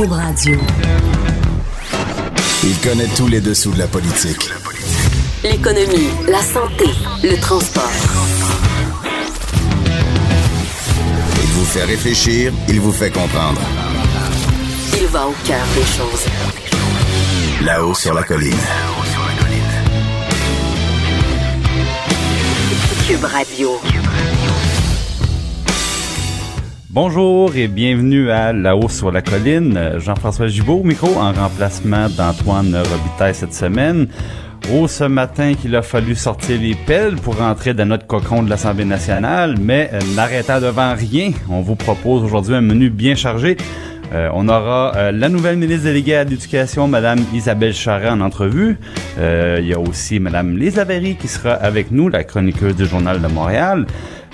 Cube Radio. Il connaît tous les dessous de la politique. L'économie, la santé, le transport. Il vous fait réfléchir, il vous fait comprendre. Il va au cœur des choses. Là-haut sur la colline. Cube Radio. Bonjour et bienvenue à La-haut sur la colline. Jean-François Gibault au micro en remplacement d'Antoine Robitaille cette semaine. Oh, ce matin qu'il a fallu sortir les pelles pour rentrer dans notre cocon de l'Assemblée nationale, mais euh, n'arrêtant devant rien, on vous propose aujourd'hui un menu bien chargé. Euh, on aura euh, la nouvelle ministre déléguée à l'éducation, Madame Isabelle Charret, en entrevue. Il y a aussi Madame Lisa qui sera avec nous, la chroniqueuse du Journal de Montréal.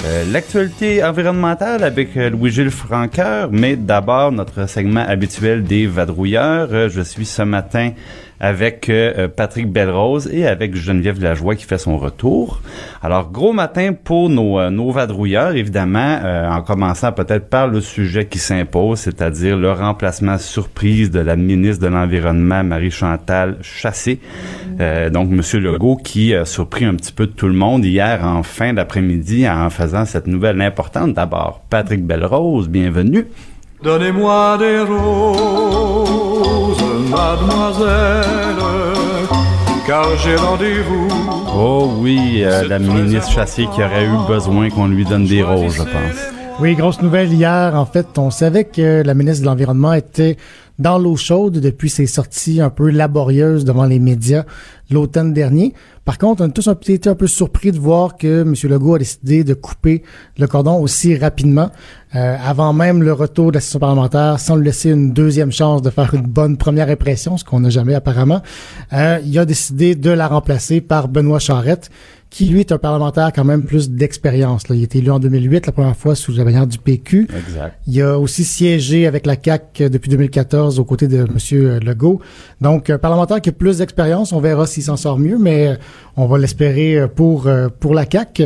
Euh, L'actualité environnementale avec euh, Louis-Gilles Franqueur, mais d'abord notre segment habituel des vadrouilleurs. Euh, je suis ce matin avec Patrick Belrose et avec Geneviève Lajoie qui fait son retour. Alors, gros matin pour nos, nos vadrouilleurs, évidemment, en commençant peut-être par le sujet qui s'impose, c'est-à-dire le remplacement surprise de la ministre de l'Environnement, Marie-Chantal Chassé. Donc, Monsieur Legault qui a surpris un petit peu tout le monde hier en fin d'après-midi en faisant cette nouvelle importante. D'abord, Patrick Belrose, bienvenue. Donnez-moi des roses, mademoiselle, car j'ai rendez-vous. Oh oui, euh, la ministre Chassé qui aurait eu besoin qu'on lui donne des roses, je pense. Oui, grosse nouvelle hier. En fait, on savait que la ministre de l'Environnement était dans l'eau chaude depuis ses sorties un peu laborieuses devant les médias l'automne dernier. Par contre, on a tous été un peu surpris de voir que M. Legault a décidé de couper le cordon aussi rapidement, euh, avant même le retour de la session parlementaire, sans lui laisser une deuxième chance de faire une bonne première impression, ce qu'on n'a jamais apparemment. Euh, il a décidé de la remplacer par Benoît Charette, qui lui est un parlementaire quand même plus d'expérience. Il a été élu en 2008, la première fois sous la bannière du PQ. Exact. Il a aussi siégé avec la CAC depuis 2014 aux côtés de M. Legault. Donc, un parlementaire qui a plus d'expérience. On verra s'il s'en sort mieux, mais euh, on va l'espérer euh, pour euh, pour la CAC.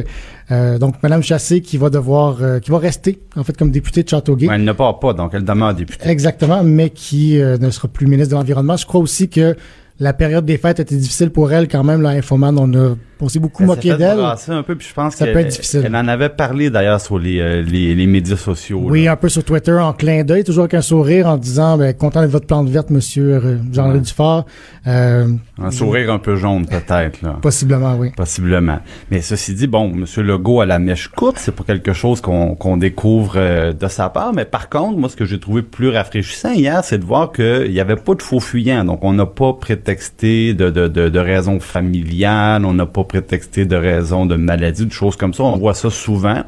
Euh, donc, Madame Chassé qui va devoir, euh, qui va rester en fait comme députée de Châteauguay. Ouais, elle ne part pas, donc elle demeure députée. Exactement, mais qui euh, ne sera plus ministre de l'Environnement. Je crois aussi que la période des fêtes était difficile pour elle quand même. Là, Infoman, on a on s'est beaucoup moqué d'elle. un peu, puis je pense Ça peut être difficile. elle en avait parlé d'ailleurs sur les, euh, les, les médias sociaux. Oui, là. un peu sur Twitter, en clin d'œil, toujours avec un sourire, en disant ben, content de votre plante verte, Monsieur euh, Jean-Louis Ouais. Dufort. Euh, Un sourire un peu jaune peut-être. là. possiblement, oui. Possiblement. Mais ceci dit, bon, M. Legault à la mèche courte, c'est pas quelque chose qu'on qu'on découvre euh, de sa part. Mais par contre, moi, ce que j'ai trouvé plus rafraîchissant hier, c'est de voir qu'il n'y avait pas de faux fuyants. Donc, on n'a pas prétexté de, de, de, de raisons familiales, on n'a pas prétexté de raisons de maladie, de choses comme ça. On voit ça souvent.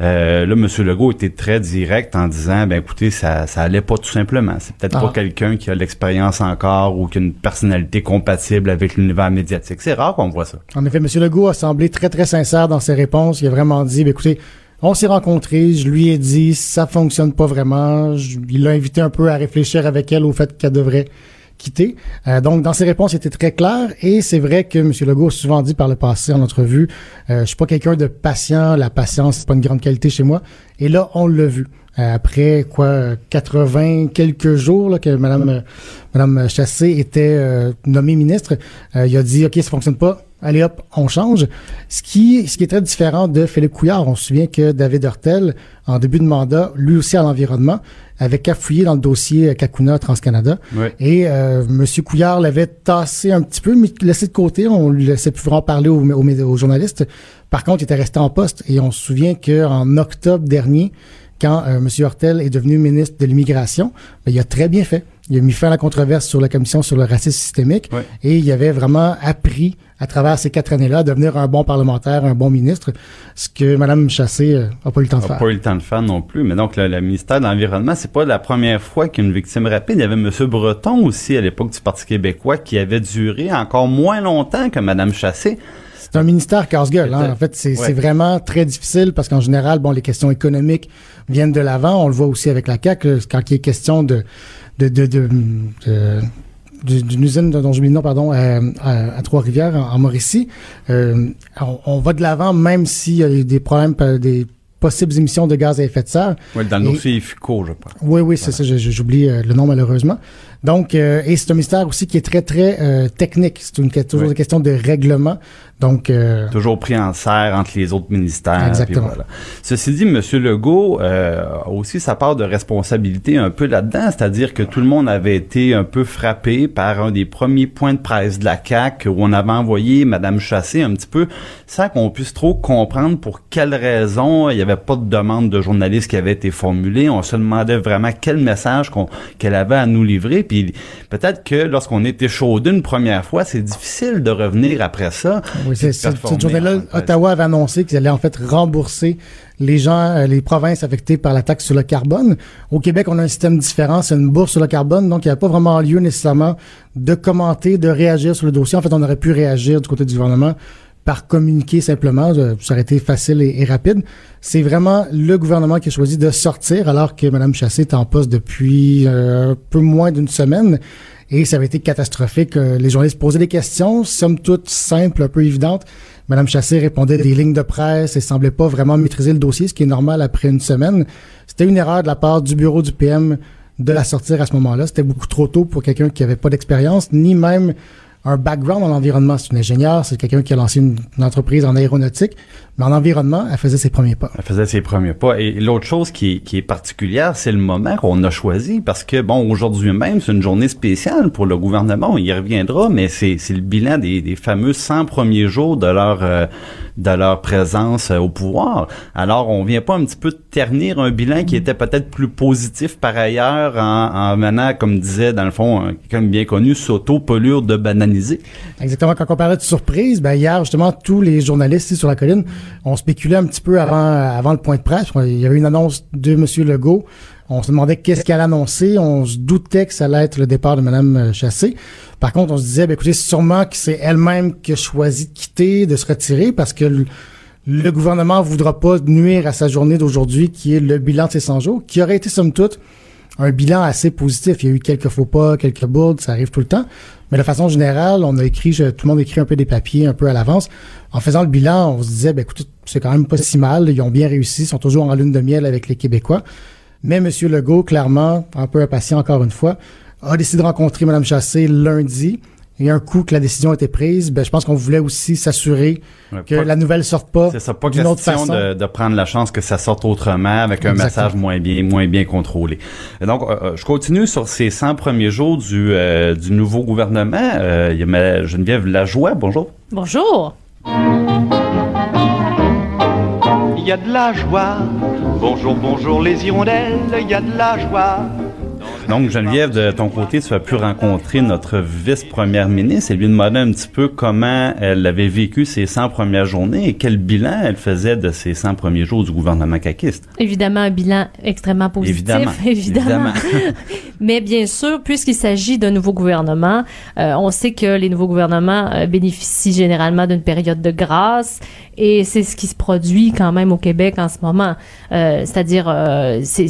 Euh, là, M. Legault était très direct en disant, ben écoutez, ça, ça allait pas tout simplement. C'est peut-être Ah. pas quelqu'un qui a l'expérience encore ou qui a une personnalité compatible avec l'univers médiatique. C'est rare qu'on voit ça. En effet, M. Legault a semblé très, très sincère dans ses réponses. Il a vraiment dit, ben, écoutez, on s'est rencontrés, je lui ai dit, ça fonctionne pas vraiment. Je- il l'a invité un peu à réfléchir avec elle au fait qu'elle devrait Euh, donc, dans ses réponses, il était très clair. Et c'est vrai que M. Legault a souvent dit par le passé en entrevue, euh, je suis pas quelqu'un de patient. La patience, c'est pas une grande qualité chez moi. Et là, on l'a vu. Euh, après quoi, euh, 80 quelques jours que euh, Madame Chassé était nommée ministre, il a dit ok, ça fonctionne pas. Allez hop, on change. Ce qui, ce qui est très différent de Philippe Couillard. On se souvient que David Hurtel, en début de mandat, lui aussi à l'environnement, avait cafouillé dans le dossier Kakuna TransCanada. Oui. Et euh, M. Couillard l'avait tassé un petit peu, mais laissé de côté. On lui laissait plus vraiment parler aux, aux, aux journalistes. Par contre, il était resté en poste. Et on se souvient qu'en octobre dernier, quand euh, M. Hortel est devenu ministre de l'Immigration, ben, il a très bien fait. Il a mis fin à la controverse sur la commission sur le racisme systémique Ouais. et il avait vraiment appris à travers ces quatre années-là à devenir un bon parlementaire, un bon ministre, ce que Mme Chassé euh, a pas eu le temps de n'a faire. pas eu le temps de faire non plus. Mais donc, le, le ministère de l'Environnement, c'est pas la première fois qu'il y a une victime rapide. Il y avait M. Breton aussi, à l'époque du Parti québécois, qui avait duré encore moins longtemps que Mme Chassé. C'est un ministère casse-gueule. Hein. En fait, c'est ouais. vraiment très difficile parce qu'en général, bon, les questions économiques viennent de l'avant. On le voit aussi avec la CAQ, quand il est question de de de, de, de- du- d'une usine dont le nom, pardon, à, à- à Trois-Rivières, en, en Mauricie. Euh, on, on va de l'avant même s'il y a eu des problèmes, pa- des possibles émissions de gaz à effet de serre. Oui, dans le dossier FICO, je pense. Oui, oui, c'est ça, je- je- j'oublie euh, le nom malheureusement. Donc, euh, et c'est un ministère aussi qui est très, très euh, technique. C'est une, toujours Oui. une question de règlement. Donc, euh, Toujours pris en serre entre les autres ministères. Exactement. voilà. Ceci dit, M. Legault euh, a aussi sa part de responsabilité un peu là-dedans, c'est-à-dire que tout le monde avait été un peu frappé par un des premiers points de presse de la CAQ où on avait envoyé Mme Chassé un petit peu sans qu'on puisse trop comprendre pour quelles raisons il n'y avait pas de demande de journalistes qui avait été formulée. On se demandait vraiment quel message qu'elle avait à nous livrer. Puis peut-être que lorsqu'on était chaudé une première fois, c'est difficile de revenir après ça. oui, performer cette journée-là. Ottawa avait annoncé qu'ils allaient en fait rembourser les gens, euh, les provinces affectées par la taxe sur le carbone. Au Québec, on a un système différent, c'est une bourse sur le carbone, donc il n'y a pas vraiment lieu nécessairement de commenter, de réagir sur le dossier. En fait, on aurait pu réagir du côté du gouvernement par communiquer simplement, euh, ça aurait été facile et, rapide. C'est vraiment le gouvernement qui a choisi de sortir alors que Mme Chassé est en poste depuis euh, un peu moins d'une semaine. Et ça avait été catastrophique. Euh, Les journalistes posaient des questions, somme toute simples, un peu évidentes. Madame Chassé répondait des lignes de presse et semblait pas vraiment maîtriser le dossier, ce qui est normal après une semaine. C'était une erreur de la part du bureau du PM de la sortir à ce moment-là. C'était beaucoup trop tôt pour quelqu'un qui avait pas d'expérience, ni même un background en environnement. C'est une ingénieure, c'est quelqu'un qui a lancé une, une entreprise en aéronautique, mais en environnement, elle faisait ses premiers pas. Elle faisait ses premiers pas. Et l'autre chose qui est, qui est particulière, c'est le moment qu'on a choisi. Parce que, bon, aujourd'hui même, c'est une journée spéciale pour le gouvernement. On y reviendra, mais c'est le bilan des, des fameux 100 premiers jours de leur, euh, de leur présence euh, au pouvoir. Alors, on vient pas un petit peu ternir un bilan qui était peut-être plus positif par ailleurs en, en menant, comme disait, dans le fond, un- quelqu'un bien connu, s'auto-pollure de bananiser. Exactement. Quand on parlait de surprise, ben hier, justement, tous les journalistes ici sur la colline, on spéculait un petit peu avant, le point de presse. Il y avait une annonce de M. Legault. On se demandait qu'est-ce qu'elle annonçait. On se doutait que ça allait être le départ de Mme Chassé. Par contre, on se disait, ben, écoutez, sûrement que c'est elle-même qui a choisi de quitter, de se retirer, parce que le, le gouvernement voudra pas nuire à sa journée d'aujourd'hui, qui est le bilan de ses 100 jours, qui aurait été, somme toute, un bilan assez positif. Il y a eu quelques faux pas, quelques bourdes, ça arrive tout le temps. Mais de façon générale, on a écrit, tout le monde écrit un peu des papiers un peu à l'avance. En faisant le bilan, on se disait, ben écoutez, c'est quand même pas si mal. Ils ont bien réussi, ils sont toujours en lune de miel avec les Québécois. Mais M. Legault, clairement, un peu impatient encore une fois, a décidé de rencontrer Mme Chassé lundi. Et un coup que la décision a été prise, ben, je pense qu'on voulait aussi s'assurer Ouais, que pas- la nouvelle sorte pas C'est ça, pas d'une autre façon. de, de prendre la chance que ça sorte autrement avec un Exactement. message moins bien, moins bien contrôlé. Et donc, euh, euh, je continue sur ces 100 premiers jours du, euh, du nouveau gouvernement. Euh, il y a ma Geneviève Lajoie, bonjour. Bonjour. Il y a de la joie. Bonjour, bonjour les hirondelles, il y a de la joie. Donc, Geneviève, de ton côté, tu as pu rencontrer notre vice-première ministre et lui demander un petit peu comment elle avait vécu ses 100 premières journées et quel bilan elle faisait de ces 100 premiers jours du gouvernement caquiste. Évidemment, un bilan extrêmement positif. Évidemment. Évidemment. Mais bien sûr, puisqu'il s'agit d'un nouveau gouvernement, euh, on sait que les nouveaux gouvernements euh, bénéficient généralement d'une période de grâce et c'est ce qui se produit quand même au Québec en ce moment. Euh, C'est-à-dire, c'est...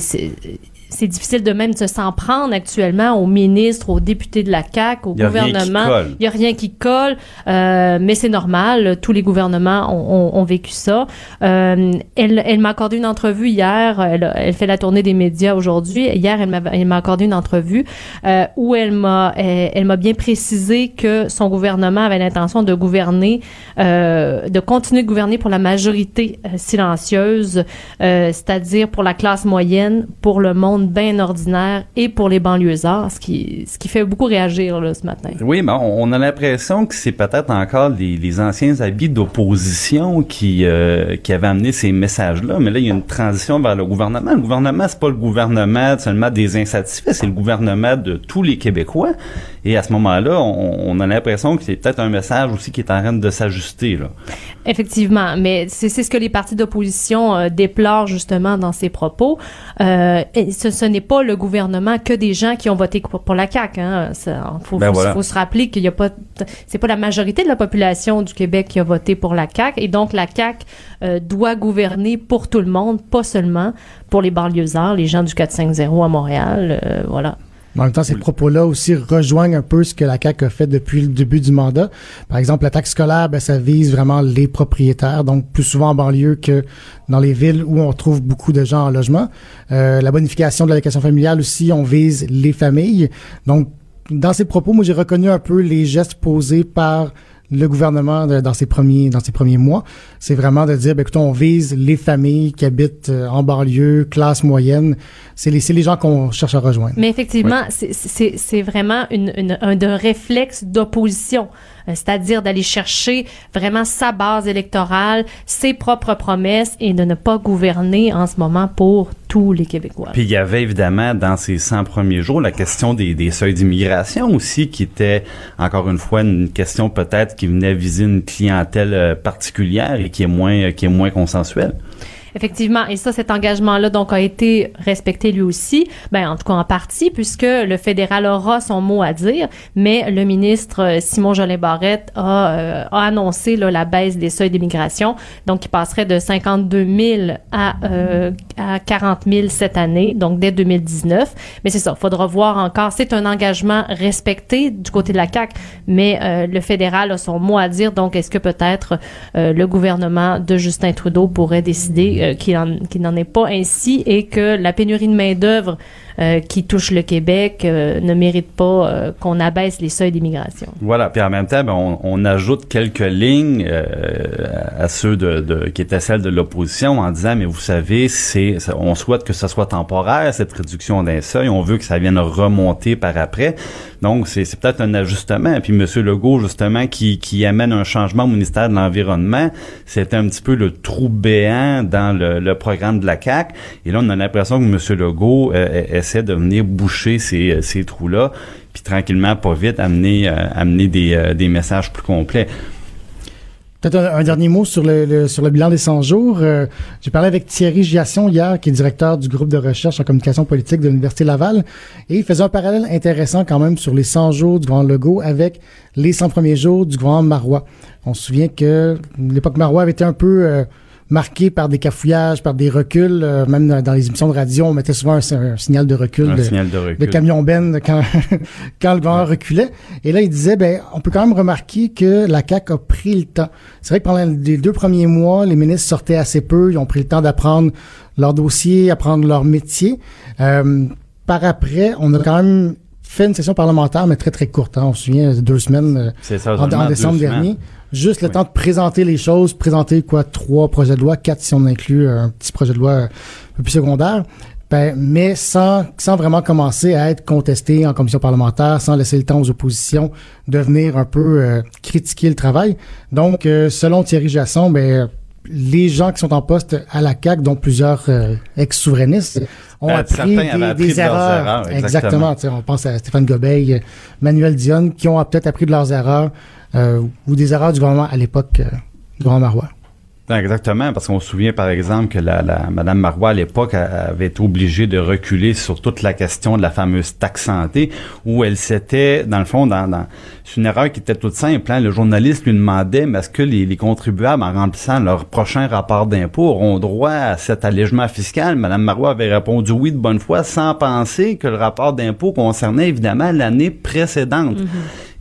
c'est difficile de même de s'en prendre actuellement aux ministres, aux députés de la CAQ, au Il y a rien qui gouvernement. colle. Il y a rien qui colle, euh, mais c'est normal. Tous les gouvernements ont, ont- ont vécu ça. Euh, elle elle m'a accordé une entrevue hier. Elle, elle fait la tournée des médias aujourd'hui. Hier, elle m'a elle m'a accordé une entrevue euh, où elle m'a elle, elle m'a bien précisé que son gouvernement avait l'intention de gouverner, euh, de continuer de gouverner pour la majorité euh, silencieuse, euh, c'est-à-dire pour la classe moyenne, pour le monde bien ordinaire et pour les banlieusards, ce qui ce qui fait beaucoup réagir là, ce matin. Oui, mais on on a l'impression que c'est peut-être encore les, les anciens habits d'opposition qui euh, qui avaient amené ces messages-là. Mais là, il y a une transition vers le gouvernement. Le gouvernement, c'est pas le gouvernement seulement des insatisfaits, c'est le gouvernement de tous les Québécois. Et à ce moment-là, on, on a l'impression que c'est peut-être un message aussi qui est en train de s'ajuster. Effectivement, mais c'est c'est ce que les partis d'opposition euh, déplorent justement dans ces propos. Euh, et ce, ce n'est pas le gouvernement que des gens qui ont voté pour, pour la CAQ. Hein. Ça, faut, Ben faut- voilà. faut se rappeler qu'il y a pas, c'est pas la majorité de la population du Québec qui a voté pour la CAQ, et donc la CAQ euh, doit gouverner pour tout le monde, pas seulement pour les banlieusards, les gens du 450 à Montréal. euh, voilà. En même temps, ces propos-là aussi rejoignent un peu ce que la CAQ a fait depuis le début du mandat. Par exemple, la taxe scolaire, ben, ça vise vraiment les propriétaires, donc plus souvent en banlieue que dans les villes où on trouve beaucoup de gens en logement. Euh, la bonification de l'allocation familiale aussi, on vise les familles. Donc, dans ces propos, moi, j'ai reconnu un peu les gestes posés par le gouvernement de- dans ses premiers dans ses premiers mois, c'est vraiment de dire, ben, écoute, on vise les familles qui habitent euh, en banlieue, classe moyenne. C'est les, c'est les gens qu'on cherche à rejoindre. Mais effectivement, c'est- c'est c'est vraiment une, une- un de réflexe d'opposition, Euh, c'est-à-dire d'aller chercher vraiment sa base électorale, ses propres promesses et de ne pas gouverner en ce moment pour tous les Québécois. Puis il y avait évidemment dans ces 100 premiers jours la question des, des seuils d'immigration aussi qui était encore une fois une question peut-être qui venait viser une clientèle euh, particulière et qui est moins euh, qui est moins consensuelle. Effectivement, et ça, cet engagement-là donc a été respecté lui aussi, ben en tout cas en partie, puisque le fédéral aura son mot à dire, mais le ministre euh, Simon Jolin Barrette a, euh, a annoncé là, la baisse des seuils d'immigration, donc qui passerait de 52 000 à, euh, à 40 000 cette année, donc dès 2019. Mais c'est ça, faudra voir encore. C'est un engagement respecté du côté de la CAC, mais euh, le fédéral a son mot à dire. Donc, est-ce que peut-être euh, le gouvernement de Justin Trudeau pourrait décider euh, qu'il en- qu'il n'en est pas ainsi et que la pénurie de main d'œuvre euh, qui touche le Québec euh, ne mérite pas euh, qu'on abaisse les seuils d'immigration. Voilà, puis en même temps, ben, on, on ajoute quelques lignes euh, à ceux de, de- qui étaient celles de l'opposition en disant, mais vous savez, c'est, ça- on souhaite que ce soit temporaire cette réduction d'un seuil, on veut que ça vienne remonter par après. Donc c'est, c'est peut-être un ajustement. Puis Monsieur Legault justement qui, qui amène un changement au ministère de l'environnement, c'était un petit peu le trou béant dans le, le programme de la CAC. Et là, on a l'impression que Monsieur Legault euh, essaie de venir boucher ces, ces trous-là puis tranquillement, pas vite, amener, euh, amener des, euh, des messages plus complets. Peut-être un, dernier mot sur le, sur le bilan des 100 jours. Euh, J'ai parlé avec Thierry Giasson hier, qui est directeur du groupe de recherche en communication politique de l'Université Laval, et il faisait un parallèle intéressant quand même sur les 100 jours du Grand Legault avec les 100 premiers jours du Grand Marois. On se souvient que l'époque Marois avait été un peu marquée par des cafouillages, par des reculs. euh, même dans, dans les émissions de radio, on mettait souvent un, un signal de recul. Un de, signal de recul. de camion Ben quand, quand le gouvernement reculait. Et là, il disait, ben, on peut quand même remarquer que la CAQ a pris le temps. C'est vrai que pendant les deux premiers mois, les ministres sortaient assez peu. Ils ont pris le temps d'apprendre leur dossier, apprendre leur métier. Euh, par après, on a quand même fait une session parlementaire, mais très, très courte. hein. On se souvient, deux semaines euh, C'est ça, en, en décembre semaines. Juste le Oui. temps de présenter les choses, présenter quoi, trois projets de loi, quatre si on inclut euh, un petit projet de loi euh, un peu plus secondaire. Ben, mais sans, sans vraiment commencer à être contesté en commission parlementaire, sans laisser le temps aux oppositions de venir un peu euh, critiquer le travail. Donc, euh, selon Thierry Jasson, ben, les gens qui sont en poste à la CAQ, dont plusieurs euh, ex-souverainistes, ont Ben, appris des, avaient appris des de leurs erreurs. exactement. On pense à Stéphane Gobeil, Manuel Dionne, qui ont peut-être appris de leurs erreurs ou des erreurs du gouvernement à l'époque euh, du Grand Marois. Ben, Exactement, parce qu'on se souvient par exemple que la, la Madame Marois à l'époque avait été obligée de reculer sur toute la question de la fameuse taxe santé, où elle s'était, dans le fond, dans, dans c'est une erreur qui était toute simple. hein. Le journaliste lui demandait, mais est-ce que les, les contribuables, en remplissant leur prochain rapport d'impôt, auront droit à cet allègement fiscal? Madame Marois avait répondu oui de bonne foi, sans penser que le rapport d'impôt concernait évidemment l'année précédente.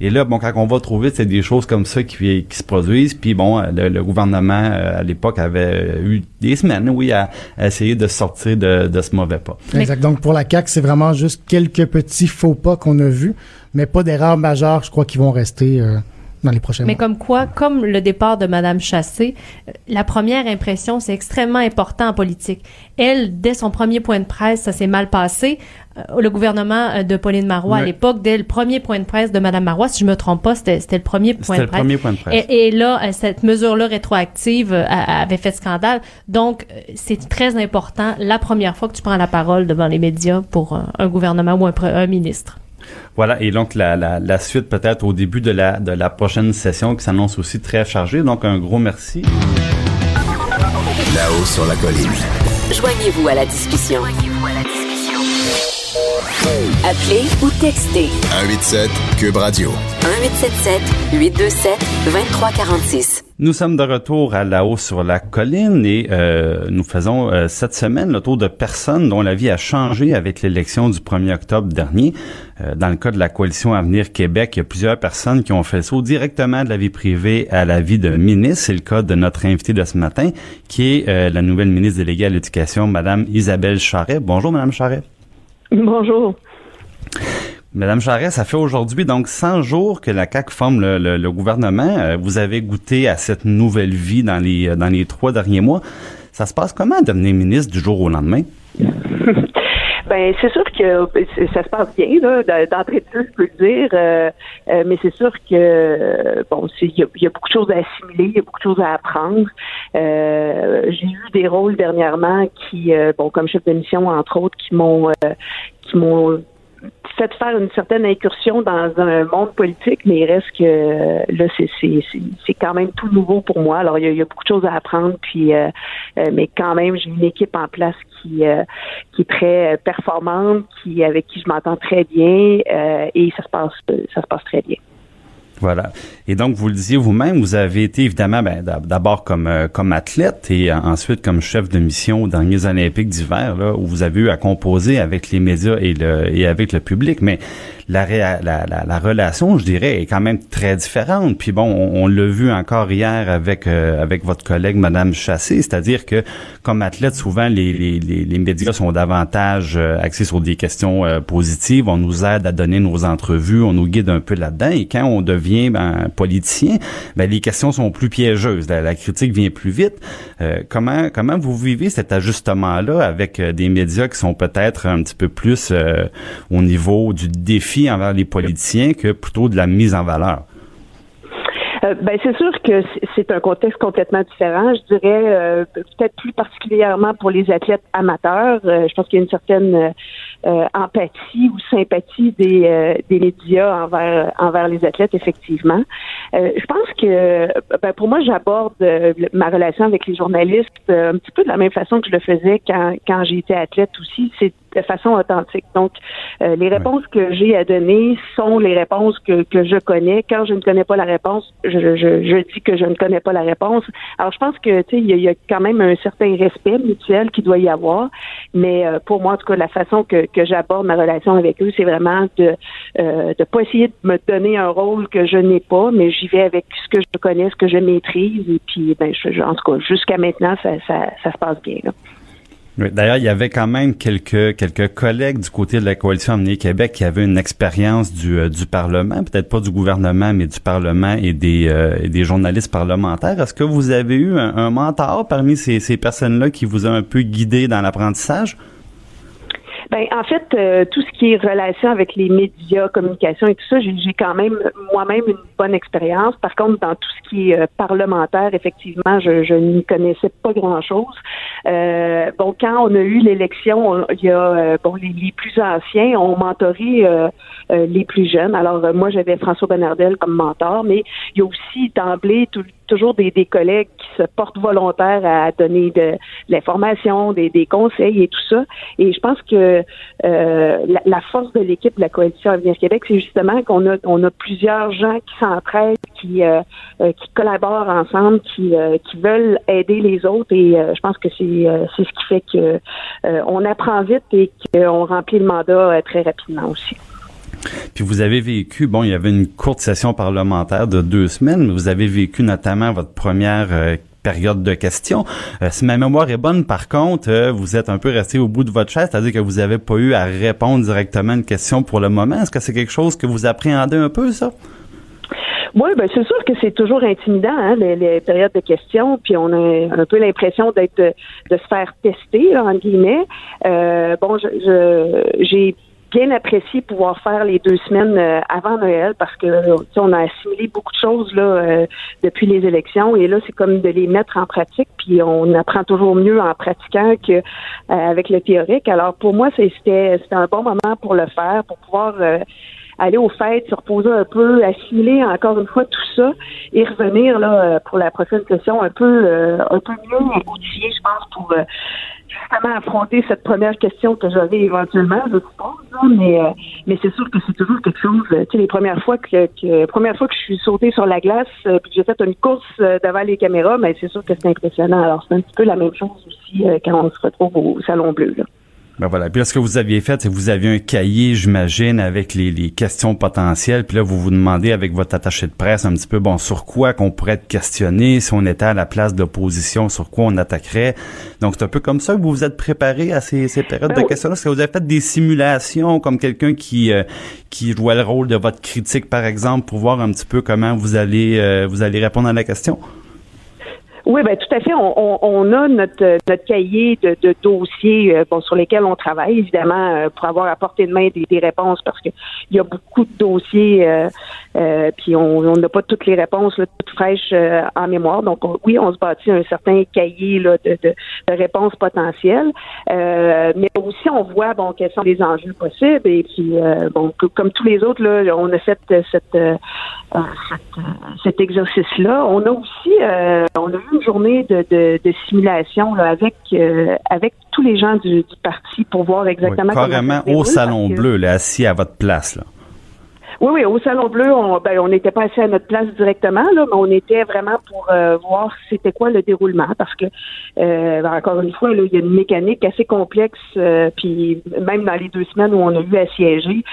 Et là, bon, quand on va trouver, c'est des choses comme ça qui, qui se produisent. Puis bon, le, le gouvernement euh, à l'époque avait eu des semaines, oui, à, à essayer de sortir de, de ce mauvais pas. Exact. Donc, pour la CAQ, c'est vraiment juste quelques petits faux pas qu'on a vus, mais pas d'erreurs majeures, je crois, qui vont rester euh, dans les prochains Mais mois. comme quoi, comme le départ de Madame Chassé, euh, la première impression, c'est extrêmement important en politique. Elle, dès son premier point de presse, ça s'est mal passé. Euh, le gouvernement euh, de Pauline Marois, à l'époque, dès le premier point de presse de Madame Marois, si je me trompe pas, c'était c'était le premier point C'était de le presse. premier point de presse. Et, et là, euh, cette mesure-là rétroactive avait fait scandale. Donc, c'est très important la première fois que tu prends la parole devant les médias pour un, un gouvernement ou un, ministre. Voilà, et donc la, la, la suite peut-être au début de la, de la prochaine session qui s'annonce aussi très chargée. Donc un gros merci. Là-haut sur la colline. Joignez-vous à la discussion. Appelez ou textez 187 Cube Radio. 1877 827 2346. Nous sommes de retour à la hausse sur la colline et euh, nous faisons euh, cette semaine le tour de personnes dont la vie a changé avec l'élection du 1er octobre dernier. Euh, dans le cas de la coalition Avenir Québec, il y a plusieurs personnes qui ont fait le saut directement de la vie privée à la vie de ministre. C'est le cas de notre invité de ce matin, qui est la nouvelle ministre déléguée à l'éducation, Madame Isabelle Charret. Bonjour, Madame Charret. Bonjour. Madame Charest, ça fait aujourd'hui donc 100 jours que la CAQ forme le, gouvernement. Euh, vous avez goûté à cette nouvelle vie dans les euh, dans les trois derniers mois. Ça se passe comment devenir ministre du jour au lendemain? Ben c'est sûr que ça se passe bien là d'entrée de jeu, je peux le dire, euh, mais c'est sûr que bon, il y, a beaucoup de choses à assimiler, il y a beaucoup de choses à apprendre. J'ai eu des rôles dernièrement qui, bon, comme chef de mission entre autres, qui m'ont qui m'ont fait faire une certaine incursion dans un monde politique, mais il reste que là, c'est quand même tout nouveau pour moi. Alors, il y a, beaucoup de choses à apprendre, puis euh, euh, mais quand même, j'ai une équipe en place qui euh, qui est très performante, qui avec qui je m'entends très bien, et ça se passe ça se passe très bien. Voilà. Et donc, vous le disiez vous-même, vous avez été évidemment ben, d'abord comme euh, comme athlète et ensuite comme chef de mission aux derniers Olympiques d'hiver, là, où vous avez eu à composer avec les médias et le et avec le public. Mais la, la, la, relation, je dirais, est quand même très différente. Puis bon, on, l'a vu encore hier avec euh, avec votre collègue Madame Chassé, c'est-à-dire que comme athlète, souvent les, les, les, médias sont davantage euh, axés sur des questions euh, positives. On nous aide à donner nos entrevues, on nous guide un peu là-dedans. Et quand on devient ben, politicien, ben, les questions sont plus piégeuses. La, critique vient plus vite. comment comment vous vivez cet ajustement-là avec des médias qui sont peut-être un petit peu plus au niveau du défi envers les politiciens que plutôt de la mise en valeur? Euh, ben c'est sûr que c'est un contexte complètement différent. Je dirais euh, peut-être plus particulièrement pour les athlètes amateurs. Euh, je pense qu'il y a une certaine empathie ou sympathie des, des médias envers envers les athlètes, effectivement. je pense que ben, pour moi, j'aborde ma relation avec les journalistes un petit peu de la même façon que je le faisais quand quand j'étais athlète aussi. C'est de façon authentique. Donc, euh, les réponses que j'ai à donner sont les réponses que, que je connais. Quand je ne connais pas la réponse, je, je, je dis que je ne connais pas la réponse. Alors, je pense que tu sais, il y, a quand même un certain respect mutuel qui doit y avoir. Mais euh, pour moi, en tout cas, la façon que, que j'aborde ma relation avec eux, c'est vraiment de euh, de pas essayer de me donner un rôle que je n'ai pas, mais j'y vais avec ce que je connais, ce que je maîtrise. Et puis, ben, je, en tout cas, jusqu'à maintenant, ça, ça, ça se passe bien. Là. D'ailleurs, il y avait quand même quelques quelques collègues du côté de la coalition Amener Québec qui avaient une expérience du, euh, du Parlement, peut-être pas du gouvernement, mais du Parlement et des, euh, des journalistes parlementaires. Est-ce que vous avez eu un, mentor parmi ces, ces personnes-là qui vous a un peu guidé dans l'apprentissage? Ben, en fait, euh, tout ce qui est relation avec les médias, communication et tout ça, j'ai quand même moi-même une bonne expérience. Par contre, dans tout ce qui est euh, parlementaire, effectivement, je, je n'y connaissais pas grand-chose. Euh, bon, quand on a eu l'élection, il y a euh, bon les, plus anciens ont mentoré les plus jeunes. Alors moi, j'avais François Bernardel comme mentor, mais il y a aussi d'emblée toujours des, des, collègues qui se portent volontaires à donner de, l'information, des, des, conseils et tout ça. Et je pense que euh, la, force de l'équipe de la coalition Avenir Québec, c'est justement qu'on a plusieurs gens qui s'entraident, qui euh, euh, collaborent ensemble, qui veulent aider les autres. Et je pense que c'est ce qui fait que on apprend vite et qu'on remplit le mandat très rapidement aussi. Puis vous avez vécu, bon, il y avait une courte session parlementaire de deux semaines, mais vous avez vécu notamment votre première période de questions. Euh, si ma mémoire est bonne, par contre, euh, vous êtes un peu resté au bout de votre chaise, c'est-à-dire que vous n'avez pas eu à répondre directement à une question pour le moment. Est-ce que c'est quelque chose que vous appréhendez un peu, ça? Oui, ben c'est sûr que c'est toujours intimidant, hein, les, périodes de questions, puis on a un peu l'impression d'être de se faire tester, là, entre guillemets. bon, je, j'ai bien apprécié pouvoir faire les deux semaines euh, avant Noël parce que on a assimilé beaucoup de choses là euh, depuis les élections et là c'est comme de les mettre en pratique puis on apprend toujours mieux en pratiquant que euh, avec le théorique. Alors pour moi c'était c'était un bon moment pour le faire pour pouvoir aller aux fêtes, se reposer un peu, assimiler encore une fois tout ça et revenir là pour la prochaine session un peu un peu mieux outillé, je pense, pour justement affronter cette première question que j'avais éventuellement, je suppose, mais, euh, mais c'est sûr que c'est toujours quelque chose. Euh, tu sais, les premières fois que, que première fois que je suis sautée sur la glace, euh, puis que j'ai fait une course devant les caméras, mais c'est sûr que c'est impressionnant. Alors c'est un petit peu la même chose aussi quand on se retrouve au Salon Bleu. Là. Ben voilà. Puis là, ce que vous aviez fait, c'est que vous aviez un cahier, j'imagine, avec les, les, questions potentielles. Puis là, vous vous demandez avec votre attaché de presse un petit peu, bon, sur quoi qu'on pourrait être questionné, si on était à la place d'opposition, sur quoi on attaquerait. Donc, c'est un peu comme ça que vous vous êtes préparé à ces, ces périodes ben de questions-là? Est-ce que vous avez fait des simulations comme quelqu'un qui euh, qui jouait le rôle de votre critique, par exemple, pour voir un petit peu comment vous allez euh, vous allez répondre à la question? Oui, ben tout à fait. On, on, a notre, notre cahier de, de dossiers euh, bon, sur lesquels on travaille, évidemment, euh, pour avoir à portée de main des, des réponses, parce qu'il y a beaucoup de dossiers, euh, puis on n'a pas toutes les réponses là, toutes fraîches en mémoire. Donc, oui, on se bâtit un certain cahier là, de, de, de réponses potentielles, mais aussi on voit bon quels sont les enjeux possibles. Et puis, bon, comme tous les autres, là, on a fait cette, cette, cet exercice-là. On a aussi, on a une journée de, de, simulation là, avec euh, avec tous les gens du, du parti pour voir exactement. Oui, carrément au salon bleu, là, assis à votre place là. Oui, oui, au Salon Bleu, on ben, on n'était pas assis à notre place directement, là, mais on était vraiment pour euh, voir c'était quoi le déroulement, parce que euh, ben, encore une fois, là, il y a une mécanique assez complexe, euh, puis même dans les deux semaines où on a eu à siéger,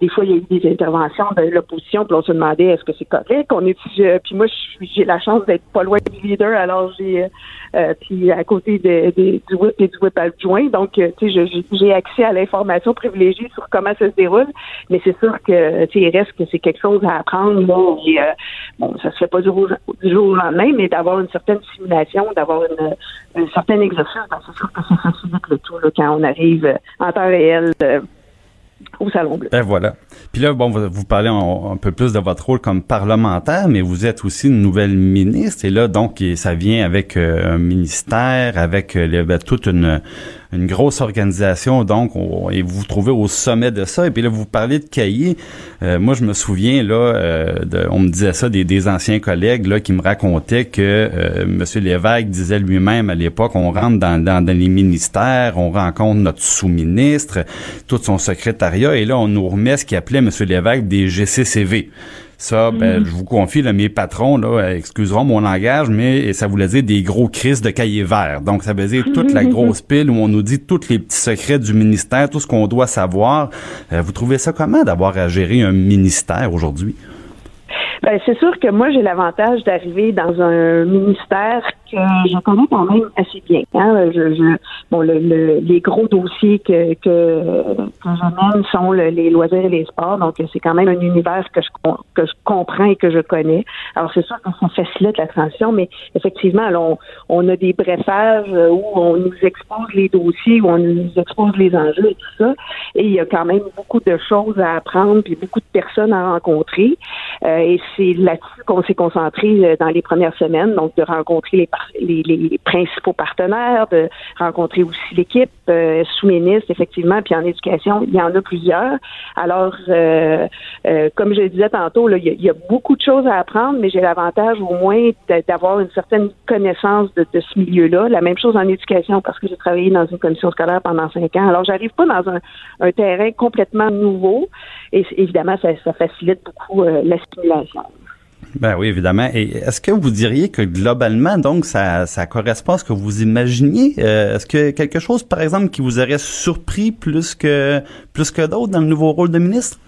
des fois il y a eu des interventions de l'opposition, puis on se demandait est-ce que c'est correct, on est, puis moi j'ai la chance d'être pas loin du leader, alors j'ai puis à côté de, du whip et du whip adjoint, donc tu sais j'ai accès à l'information privilégiée sur comment ça se déroule, mais c'est sûr que tu reste que c'est quelque chose à apprendre. Là, euh, bon, ça se fait pas du jour, au lendemain, mais d'avoir une certaine simulation, d'avoir une, un certain exercice, ben, c'est sûr que ça facilite le tout quand on arrive en temps réel. Euh, au Salon Bleu. Ben voilà. Puis là, bon, vous, parlez un, peu plus de votre rôle comme parlementaire, mais vous êtes aussi une nouvelle ministre. Et là, donc, ça vient avec euh, un ministère, avec euh, ben, toute une, une grosse organisation. Donc, et vous vous trouvez au sommet de ça. Et puis là, vous parlez de cahiers. Euh, moi, je me souviens, là, de, on me disait ça des, des, anciens collègues là, qui me racontaient que M. Lévesque disait lui-même à l'époque, on rentre dans, dans, dans les ministères, on rencontre notre sous-ministre, tout son secrétariat et là, on nous remet ce qu'il appelait M. Lévesque des GCCV. Ça, ben, mhm. je vous confie, là, mes patrons, là, excuseront mon langage, mais ça voulait dire des gros crises de cahiers verts. Donc, ça veut dire toute la grosse pile où on nous dit tous les petits secrets du ministère, tout ce qu'on doit savoir. Euh, vous trouvez ça comment d'avoir à gérer un ministère aujourd'hui? Ben, c'est sûr que moi, j'ai l'avantage d'arriver dans un ministère que je connais quand même assez bien. Hein. Je, bon, le, les gros dossiers que, que, que je mène sont les loisirs et les sports, donc c'est quand même un univers que je, que je comprends et que je connais. Alors, c'est sûr qu'on facilite la mais effectivement, on, on a des breffages où on nous expose les dossiers, où on nous expose les enjeux et tout ça, et il y a quand même beaucoup de choses à apprendre, puis beaucoup de personnes à rencontrer. Euh, c'est là-dessus qu'on s'est concentré euh, dans les premières semaines, donc de rencontrer les, les, principaux partenaires, de rencontrer aussi l'équipe euh, sous-ministre, effectivement, puis en éducation, il y en a plusieurs. Alors, euh, comme je le disais tantôt, là, il, y a, beaucoup de choses à apprendre, mais j'ai l'avantage au moins d'avoir une certaine connaissance de, ce milieu-là. La même chose en éducation, parce que j'ai travaillé dans une commission scolaire pendant cinq ans. Alors, j'arrive pas dans un, terrain complètement nouveau, et évidemment, ça, ça facilite beaucoup l'assimilation. Ben oui, évidemment. Et est-ce que vous diriez que globalement, donc, ça, ça correspond à ce que vous imaginiez? Euh, est-ce que quelque chose, par exemple, qui vous aurait surpris plus que plus que d'autres dans le nouveau rôle de ministre?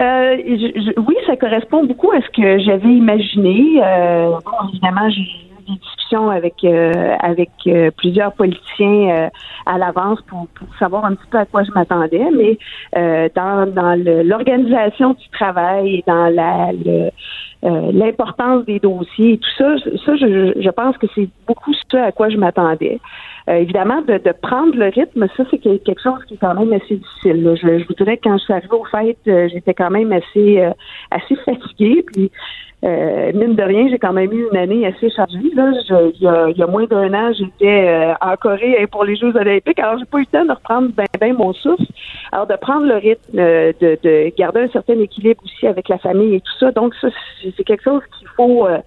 Euh, oui, ça correspond beaucoup à ce que j'avais imaginé. Euh, bon, évidemment, j'ai des discussions avec euh, avec plusieurs politiciens à l'avance pour, pour, savoir un petit peu à quoi je m'attendais, mais dans, dans l'organisation du travail dans la euh, l'importance des dossiers et tout ça, ça je, je pense que c'est beaucoup ce à quoi je m'attendais. Euh, évidemment, de, de, prendre le rythme, ça c'est quelque chose qui est quand même assez difficile. Je, je, vous dirais que quand je suis arrivée au fait, euh, j'étais quand même assez assez fatiguée. Puis euh, mine de rien, j'ai quand même eu une année assez chargée. Là. il, y a, moins d'un an, j'étais euh, en Corée pour les Jeux olympiques, alors j'ai pas eu le temps de reprendre bien ben mon souffle. Alors, de prendre le rythme, euh, de, de garder un certain équilibre aussi avec la famille et tout ça. Donc, ça, c'est quelque chose qu'il faut, euh,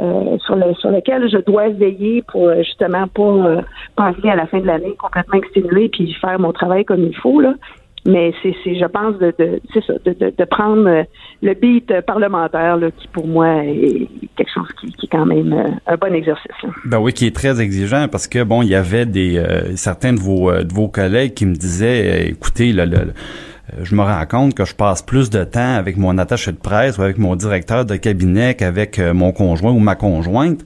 euh, sur, le, sur lequel je dois veiller pour justement pas passer à la fin de l'année complètement exténué puis faire mon travail comme il faut. Là. Mais c'est, je pense, de, de ça, de, de, de, prendre euh, le beat parlementaire là, qui, pour moi, est quelque chose qui, qui est quand même euh, un bon exercice. Là. Ben oui, qui est très exigeant parce que bon, il y avait des euh, certains de vos de vos collègues qui me disaient, écoutez, le, le je me rends compte que je passe plus de temps avec mon attaché de presse ou avec mon directeur de cabinet qu'avec mon conjoint ou ma conjointe.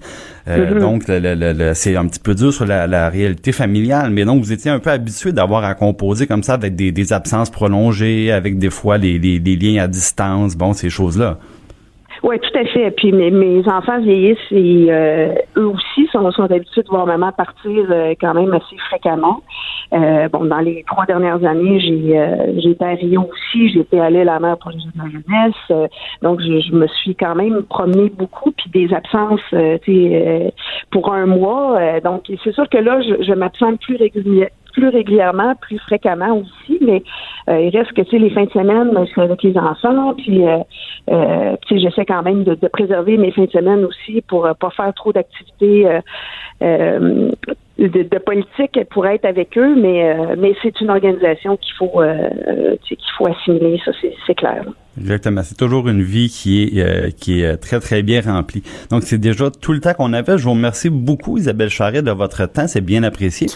Euh, mm-hmm. Donc, c'est un petit peu dur sur la, réalité familiale. Mais donc, vous étiez un peu habitué d'avoir à composer comme ça avec des, absences prolongées, avec des fois les, les liens à distance, bon, ces choses-là. Oui, tout à fait. Puis mes, mes enfants vieillissent et euh, eux aussi sont, sont habitués de voir maman partir euh, quand même assez fréquemment. Euh, bon, dans les trois dernières années, j'ai euh, été à Rio aussi, été allée à la mer pour les jeux de la jeunesse. donc je, je, me suis quand même promenée beaucoup, puis des absences pour un mois. donc c'est sûr que là, je, je m'absente plus régulièrement plus régulièrement, plus fréquemment aussi, mais euh, il reste que tu sais les fins de semaine, je suis avec les enfants, puis euh, euh, j'essaie quand même de, préserver mes fins de semaine aussi pour pas faire trop d'activités de, politique pour être avec eux, mais c'est une organisation qu'il faut faut assimiler, ça c'est clair. Exactement. C'est toujours une vie qui est qui est très très bien remplie. Donc c'est déjà tout le temps qu'on avait. Je vous remercie beaucoup Isabelle Charret de votre temps, c'est bien apprécié.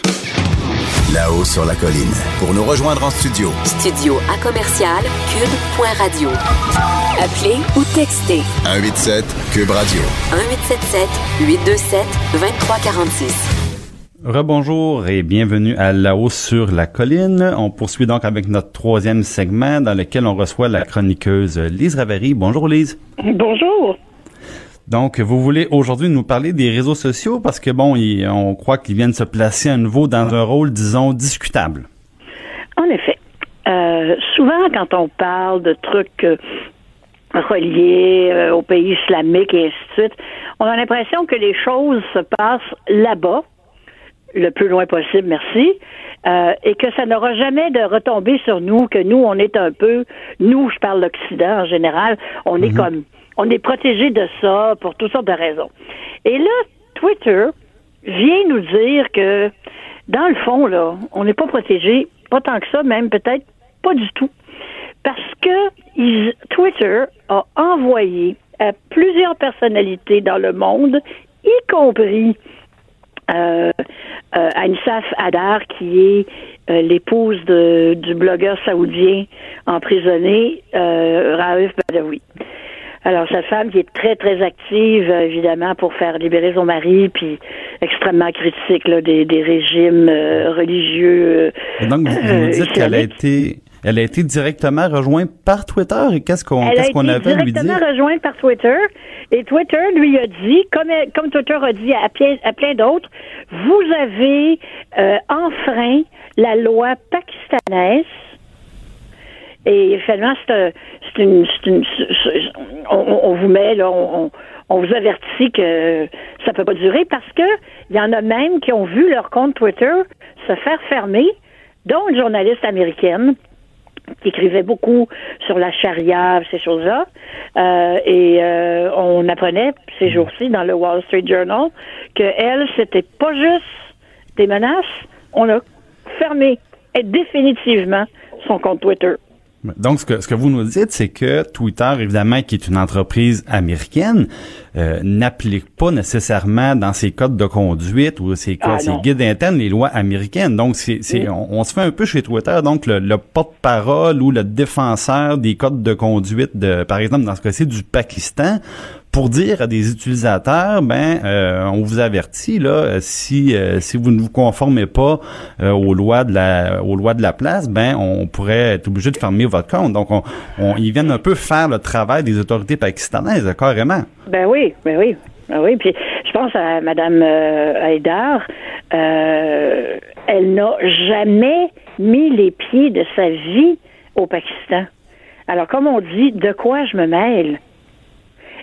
Là-haut sur la colline. Pour nous rejoindre en studio. Studio à commercial cube.radio. Appelez ou textez. 187 cube radio. 1877 827 2346. Rebonjour et bienvenue à La Haut sur la colline. On poursuit donc avec notre troisième segment dans lequel on reçoit la chroniqueuse Lise Ravary. Bonjour Lise. Bonjour. Donc, vous voulez aujourd'hui nous parler des réseaux sociaux parce que, bon, on croit qu'ils viennent se placer à nouveau dans un rôle, disons, discutable. En effet. Euh, souvent, quand on parle de trucs euh, reliés euh, au pays islamique et ainsi de suite, on a l'impression que les choses se passent là-bas, le plus loin possible, merci, et que ça n'aura jamais de retomber sur nous, que nous, on est un peu, nous, je parle l'Occident en général, on est mhm. comme on est protégé de ça pour toutes sortes de raisons. Et là, Twitter vient nous dire que, dans le fond, là, on n'est pas protégé, pas tant que ça, même peut-être pas du tout. Parce que Twitter a envoyé à plusieurs personnalités dans le monde, y compris euh, euh Anisaf Adar, qui est euh, l'épouse du blogueur saoudien emprisonné, euh, Raif Badawi. Alors, sa femme qui est très, très active, euh, évidemment, pour faire libérer son mari, puis extrêmement critique là, des, des régimes euh, religieux. Euh, donc, vous, nous dites qu'elle a été... Elle a été directement rejointe par Twitter et qu'est-ce qu'on qu'est-ce qu'on avait à lui dire? directement rejointe par Twitter et Twitter lui a dit, comme, comme Twitter a dit à, à plein d'autres, vous avez enfreint la loi pakistanaise et finalement, c'est une, une, on, vous met là, on, on, vous avertit que ça peut pas durer parce que il y en a même qui ont vu leur compte Twitter se faire fermer, dont une journaliste américaine qui écrivait beaucoup sur la charia, ces choses-là. Euh, et euh, on apprenait ces jours-ci dans le Wall Street Journal que elle, c'était pas juste des menaces, on a fermé définitivement son compte Twitter. Donc, ce que, ce que vous nous dites, c'est que Twitter, évidemment, qui est une entreprise américaine, euh, n'applique pas nécessairement dans ses codes de conduite ou ses, ah, ses guides internes les lois américaines. Donc, c'est, c'est on, se fait un peu chez Twitter, donc le, le porte-parole ou le défenseur des codes de conduite, de, par exemple, dans ce cas-ci, du Pakistan, pour dire à des utilisateurs, ben, euh, on vous avertit là, si euh, si vous ne vous conformez pas euh, aux lois de la aux lois de la place, ben, on pourrait être obligé de fermer votre compte. Donc, on, ils viennent un peu faire le travail des autorités pakistanaises, carrément. Ben oui, ben oui. Ben oui, puis je pense à Madame Haïdar, elle n'a jamais mis les pieds de sa vie au Pakistan. Alors, comme on dit, de quoi je me mêle?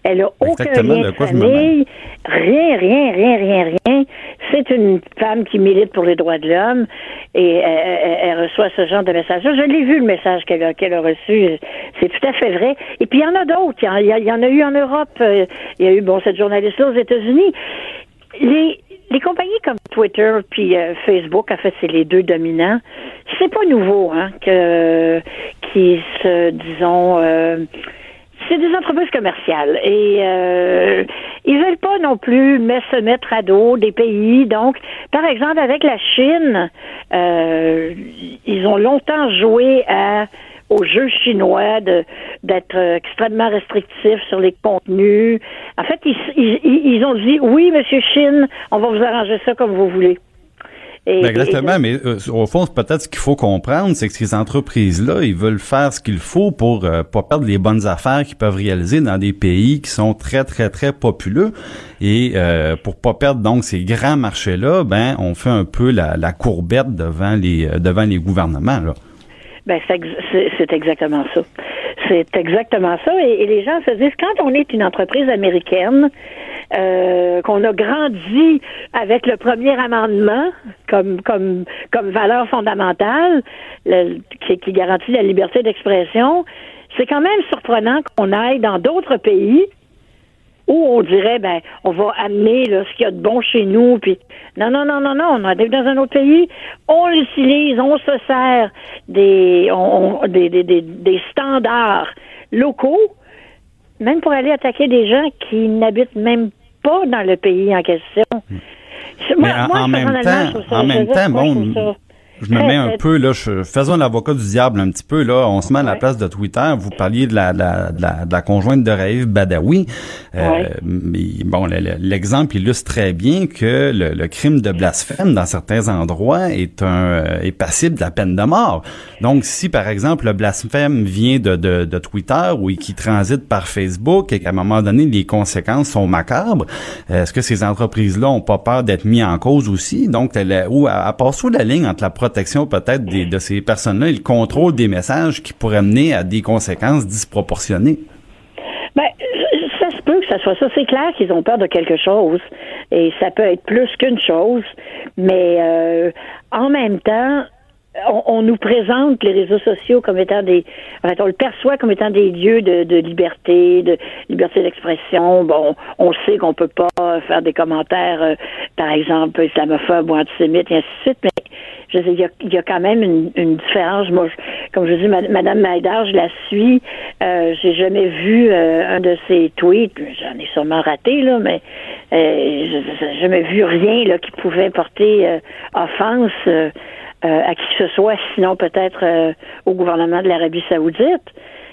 Elle a aucun lien de famille, rien, rien, rien, rien, rien. c'est une femme qui milite pour les droits de l'homme et elle, reçoit ce genre de message. Je l'ai vu le message qu'elle a, reçu. C'est tout à fait vrai. Et puis il y en a d'autres. Il y, en a eu en Europe. Euh, il y a eu bon cette journaliste-là aux États-Unis. Les, les compagnies comme Twitter puis euh, Facebook, en fait, c'est les deux dominants. C'est pas nouveau, hein, que qui se disons euh, c'est des entreprises commerciales et euh, ils veulent pas non plus se mettre à dos des pays. Donc, par exemple, avec la Chine, euh, ils ont longtemps joué à au jeu chinois d'être extrêmement restrictifs sur les contenus. En fait, ils, ils, ils ont dit oui, Monsieur Chine, on va vous arranger ça comme vous voulez. Ben, exactement, mais euh, au fond, peut-être ce qu'il faut comprendre, c'est que ces entreprises-là, ils veulent faire ce qu'il faut pour euh, pas perdre les bonnes affaires qu'ils peuvent réaliser dans des pays qui sont très, très, très populeux. Et euh, pour pas perdre donc ces grands marchés-là, ben on fait un peu la, la courbette devant les euh, devant les gouvernements. Là. Ben, c'est exactement ça. C'est exactement ça. Et, et, les gens se disent, quand on est une entreprise américaine, euh, qu'on a grandi avec le premier amendement comme comme comme valeur fondamentale qui, garantit la liberté d'expression, c'est quand même surprenant qu'on aille dans d'autres pays où on dirait ben on va amener là, ce qu'il y a de bon chez nous puis non non non non non on arrive dans un autre pays on l'utilise on se sert des on, des, des, des, des standards locaux même pour aller attaquer des gens qui n'habitent même pas dans le pays en question. Hmm. Mais en, même temps, en même temps, bon, je me mets un peu là, je, faisons l'avocat du diable un petit peu là. On se met à la place de Twitter. Vous parliez de la, de la, de la, conjointe de Raif Badawi. Euh, mais bon, l'exemple illustre très bien que le, crime de blasphème dans certains endroits est un euh, est passible de la peine de mort. Donc, si par exemple le blasphème vient de, de, de Twitter ou qui transite par Facebook et qu'à un moment donné les conséquences sont macabres, est-ce que ces entreprises-là ont pas peur d'être mis en cause aussi? Donc, ou à, à part sous la ligne entre la protection peut-être de ces personnes-là et le contrôle des messages qui pourraient mener à des conséquences disproportionnées? Ben, ça se peut que ça soit ça. C'est clair qu'ils ont peur de quelque chose et ça peut être plus qu'une chose, mais euh, en même temps, on, nous présente les réseaux sociaux comme étant des, en fait, on le perçoit comme étant des lieux de, de liberté, de liberté d'expression. Bon, on sait qu'on peut pas faire des commentaires, euh, par exemple, islamophobes ou antisémites et ainsi de suite, mais je il y a, quand même une, une différence. Moi, comme je dis, Madame Maïdar, je la suis. Euh, j'ai jamais vu euh, un de ses tweets. J'en ai sûrement raté là, mais euh, je n'ai jamais vu rien là qui pouvait porter euh, offense euh, à qui que ce soit, sinon peut-être euh, au gouvernement de l'Arabie saoudite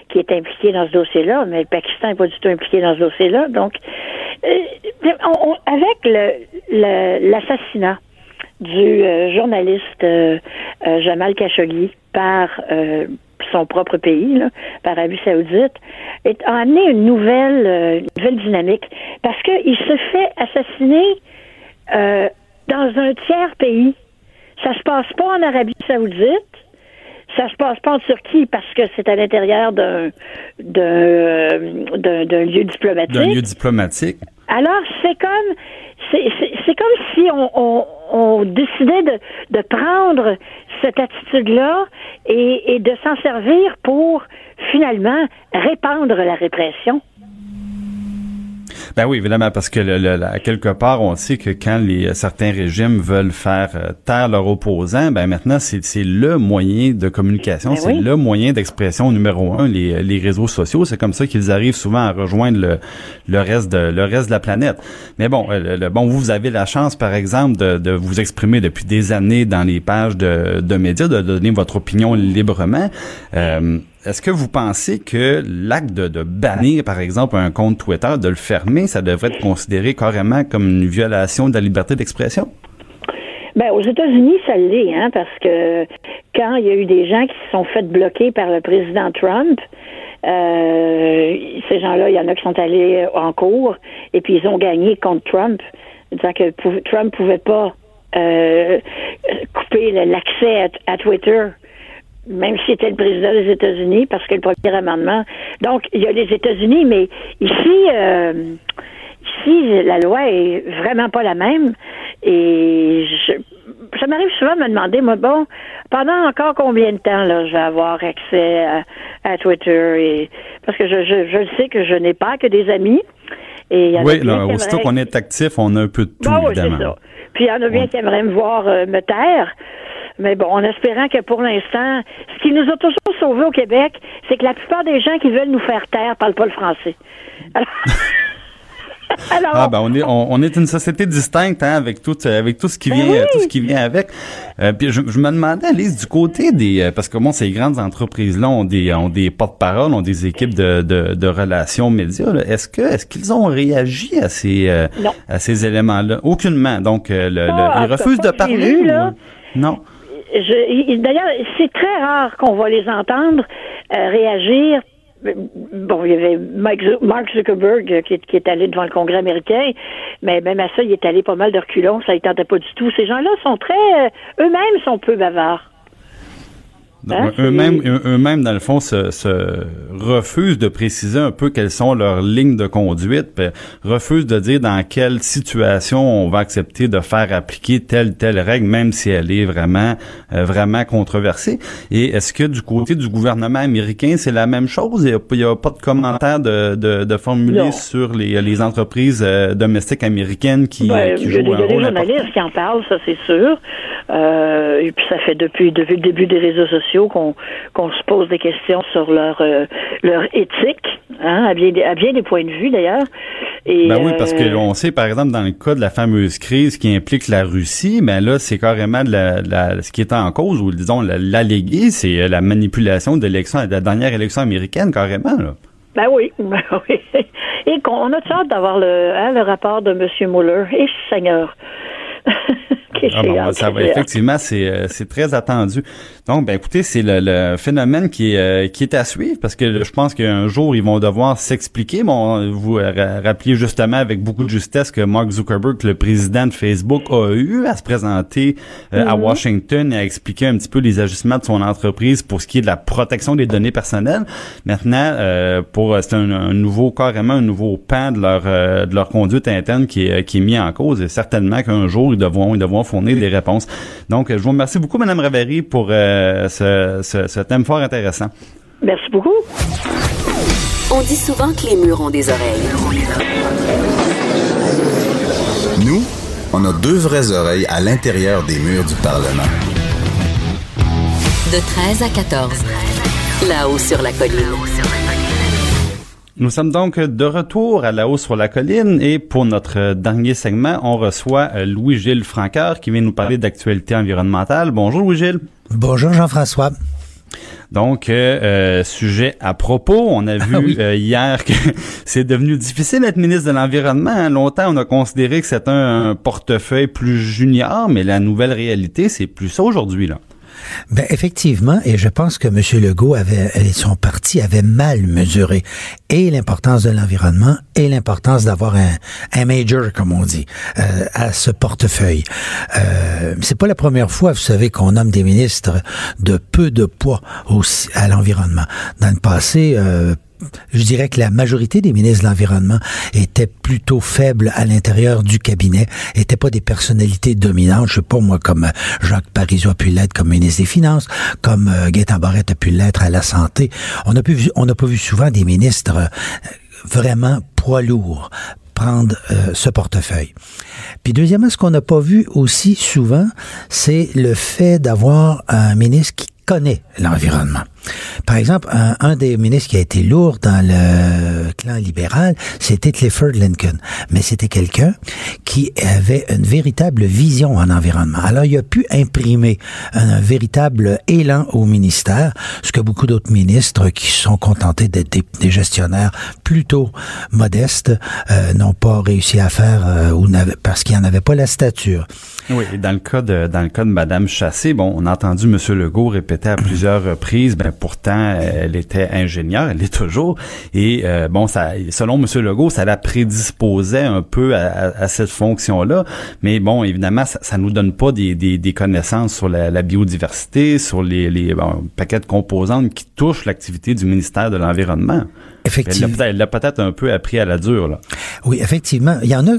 qui est impliqué dans ce dossier-là, mais le Pakistan n'est pas du tout impliqué dans ce dossier-là. Donc, euh, avec l'assassinat du journaliste Jamal Khashoggi par son propre pays, là, par Arabie Saoudite, est, a amené une nouvelle, nouvelle dynamique parce qu'il se fait assassiner dans un tiers pays ça se passe pas en Arabie Saoudite. Ça se passe pas en Turquie parce que c'est à l'intérieur d'un d'un lieu diplomatique. D'un lieu diplomatique. Alors c'est comme c'est comme si on, on, on décidait de, de prendre cette attitude-là et, et de s'en servir pour finalement répandre la répression. Ben oui, évidemment, parce que le, quelque part, on sait que quand les certains régimes veulent faire euh, taire leurs opposants, ben maintenant c'est le moyen de communication, ben c'est le moyen d'expression numéro un, les, les réseaux sociaux. C'est comme ça qu'ils arrivent souvent à rejoindre le, le reste de le reste de la planète. Mais bon, euh, le, bon, vous avez la chance, par exemple, de, de vous exprimer depuis des années dans les pages de, de médias, de donner votre opinion librement. Euh, est-ce que vous pensez que l'acte de, bannir, par exemple, un compte Twitter, de le fermer, ça devrait être considéré carrément comme une violation de la liberté d'expression? Ben, aux États-Unis, ça l'est, hein, parce que quand il y a eu des gens qui se sont fait bloquer par le président Trump, euh, ces gens-là, il y en a qui sont allés en cours et puis ils ont gagné contre Trump, disant que Trump pouvait pas euh, couper l'accès à, Twitter même si c'était le président des États-Unis, parce que le premier amendement. Donc, il y a les États-Unis, mais ici, euh, ici, la loi est vraiment pas la même. Et je, ça m'arrive souvent de me demander, moi, bon, pendant encore combien de temps là, je vais avoir accès à, Twitter et parce que je, je, je sais que je n'ai pas que des amis. Et oui, là, aussitôt qu'on est actif, on a un peu de tout, bon, évidemment. Ça. Puis il y en a bien qui aimeraient me voir euh, me taire. Mais bon, en espérant que pour l'instant, ce qui nous a toujours sauvés au Québec, c'est que la plupart des gens qui veulent nous faire taire parlent pas le français. Alors... ah ben on est on, est une société distincte hein, avec tout avec tout ce qui ben vient tout ce qui vient avec. Euh, puis je, me demandais Alice du côté des euh, parce que bon ces grandes entreprises là ont des ont des porte-parole, ont des équipes de, de, de relations médias. Est-ce que est-ce qu'ils ont réagi à ces euh, à ces éléments là Aucunement. Donc le, ils refusent de parler. Non? D'ailleurs, c'est très rare qu'on va les entendre réagir bon, il y avait Mark Zuckerberg qui est, allé devant le Congrès américain, mais même à ça, il est allé pas mal de reculons, ça ne tentait pas du tout. Ces gens-là sont très, euh, eux-mêmes sont peu bavards. Hein, eux-mêmes, eux-mêmes, dans le fond, se, se, refusent de préciser un peu quelles sont leurs lignes de conduite, refusent de dire dans quelle situation on va accepter de faire appliquer telle telle règle, même si elle est vraiment euh, vraiment controversée. Et est-ce que du côté du gouvernement américain, c'est la même chose? Il n'y a, pas de commentaires de, de, de formuler sur les, les entreprises euh, domestiques américaines qui, ben, qui jouent il y a, un des journalistes qui en parlent, ça c'est sûr. Euh, et puis ça fait depuis depuis le début des réseaux sociaux qu'on qu'on se pose des questions sur leur euh, leur éthique, hein, à bien à bien des points de vue d'ailleurs. Et, ben oui, parce que euh, on sait par exemple dans le cas de la fameuse crise qui implique la Russie, mais ben là c'est carrément de la, ce qui est en cause ou disons l'allégué, c'est la manipulation de l'élection, de la dernière élection américaine carrément là. Ben oui, ben oui. Et qu'on a hâte d'avoir le, hein, le rapport de M. Mueller. Et Seigneur. Ah ça va, effectivement, c'est euh, c'est très attendu. Donc, ben écoutez, c'est le, phénomène qui est euh, qui est à suivre parce que je pense qu'un jour ils vont devoir s'expliquer. Bon, vous rappelez justement avec beaucoup de justesse que Mark Zuckerberg, le président de Facebook, a eu à se présenter euh, à mm-hmm. Washington et à expliquer un petit peu les ajustements de son entreprise pour ce qui est de la protection des données personnelles. Maintenant, pour c'est un, nouveau carrément un nouveau pan de leur de leur conduite interne qui est qui est mis en cause et certainement qu'un jour ils devront ils devront fournir des réponses. Donc, je vous remercie beaucoup, Mme Ravary, pour euh, ce, thème fort intéressant. Merci beaucoup. On dit souvent que les murs ont des oreilles. Nous, on a deux vraies oreilles à l'intérieur des murs du Parlement. De 13 à 14. Là-haut sur la colline. Nous sommes donc de retour à la hausse sur la colline et pour notre dernier segment, on reçoit euh, Louis-Gilles Franqueur qui vient nous parler d'actualité environnementale. Bonjour Louis-Gilles. Bonjour Jean-François. Donc, euh, euh, sujet à propos, on a vu ah hier que c'est devenu difficile d'être ministre de l'Environnement. Hein. Longtemps, on a considéré que c'était un portefeuille plus junior, mais la nouvelle réalité, c'est plus ça aujourd'hui. là. Ben effectivement, et je pense que M. Legault avait et son parti avait mal mesuré et l'importance de l'environnement et l'importance d'avoir un, un major, comme on dit, euh, à ce portefeuille. Euh, c'est pas la première fois, vous savez, qu'on nomme des ministres de peu de poids aussi à l'environnement. Dans le passé, euh, je dirais que la majorité des ministres de l'Environnement étaient plutôt faibles à l'intérieur du cabinet, étaient pas des personnalités dominantes. Je sais pas, moi, comme euh, Jacques Parizeau a pu l'être comme ministre des Finances, comme euh, Gaëtan Barrette a pu l'être à la santé. On n'a pas vu souvent des ministres euh, vraiment poids lourds prendre ce portefeuille. Puis deuxièmement, ce qu'on n'a pas vu aussi souvent, c'est le fait d'avoir un ministre qui connaît l'environnement. Par exemple, un, des ministres qui a été lourd dans le clan libéral, c'était Clifford Lincoln. Mais c'était quelqu'un qui avait une véritable vision en environnement. Alors, il a pu imprimer un, véritable élan au ministère, ce que beaucoup d'autres ministres qui sont contentés d'être des, gestionnaires plutôt modestes euh, n'ont pas réussi à faire euh, ou parce qu'ils n'en avaient pas la stature. Oui, et dans le cas de dans le cas de Madame Chassé, bon, on a entendu M. Legault répéter à plusieurs reprises, ben pourtant elle était ingénieure, elle est toujours, et euh, bon, ça, selon M. Legault, ça la prédisposait un peu à, cette fonction-là, mais bon, évidemment, ça, ça nous donne pas des, des, connaissances sur la, biodiversité, sur les, les paquets de composantes qui touchent l'activité du ministère de l'environnement. Effectivement. Elle l'a peut-être un peu appris à la dure, là. Oui, effectivement. Il y en a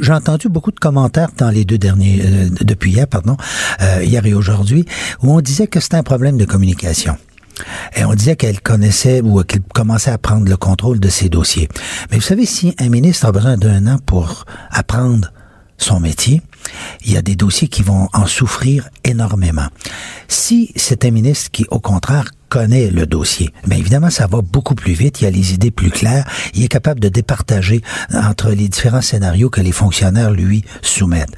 j'ai entendu beaucoup de commentaires dans les deux derniers, euh, depuis hier, pardon, euh, hier et aujourd'hui, où on disait que c'était un problème de communication. Et on disait qu'elle connaissait ou qu'elle commençait à prendre le contrôle de ses dossiers. Mais vous savez, si un ministre a besoin d'un an pour apprendre son métier, il y a des dossiers qui vont en souffrir énormément. Si c'est un ministre qui, au contraire, connaît le dossier, bien évidemment, ça va beaucoup plus vite, il y a les idées plus claires, il est capable de départager entre les différents scénarios que les fonctionnaires lui soumettent.